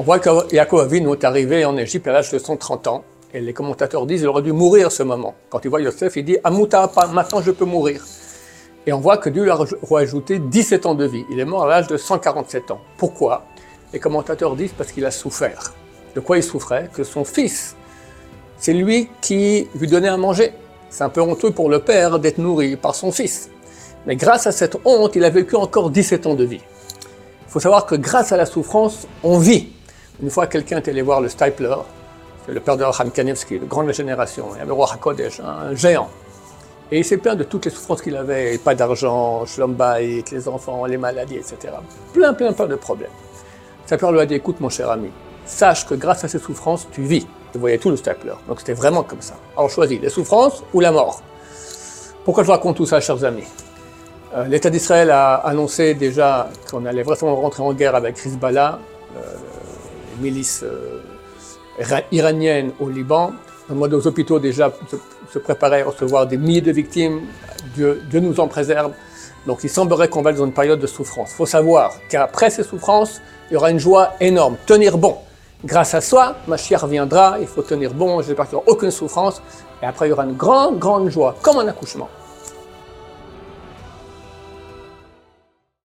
On voit que Yaakov Avinu est arrivé en Égypte à l'âge de 130 ans. Et les commentateurs disent qu'il aurait dû mourir à ce moment. Quand il voit Yosef, il dit Amuta, maintenant je peux mourir. Et on voit que Dieu lui a rajouté 17 ans de vie. Il est mort à l'âge de 147 ans. Pourquoi? Les commentateurs disent parce qu'il a souffert. De quoi il souffrait? Que son fils, c'est lui qui lui donnait à manger. C'est un peu honteux pour le père d'être nourri par son fils. Mais grâce à cette honte, il a vécu encore 17 ans de vie. Il faut savoir que grâce à la souffrance, on vit. Une fois, quelqu'un est allé voir le Stipler, c'est le père de Raham Kanevski, le grand de la génération, le roi Hakodesh, un géant. Et il s'est plaint de toutes les souffrances qu'il avait, pas d'argent, avec les enfants, les maladies, etc. Plein, plein, plein de problèmes. Père lui a dit, écoute mon cher ami, sache que grâce à ces souffrances, tu vis. Tu voyais tout le stapler. Donc c'était vraiment comme ça. Alors choisis, les souffrances ou la mort. Pourquoi je raconte tout ça, chers amis? Euh, L'État d'Israël a annoncé déjà qu'on allait vraiment rentrer en guerre avec Hezbollah, euh, milices euh, iraniennes au Liban. Nos hôpitaux déjà se préparer à recevoir des milliers de victimes. Dieu, nous en préserve. Donc il semblerait qu'on va dans une période de souffrance. Il faut savoir qu'après ces souffrances, il y aura une joie énorme. Tenir bon. Grâce à soi, ma chère viendra, il faut tenir bon, je n'ai pas aucune souffrance. Et après, il y aura une grande, grande joie, comme un accouchement.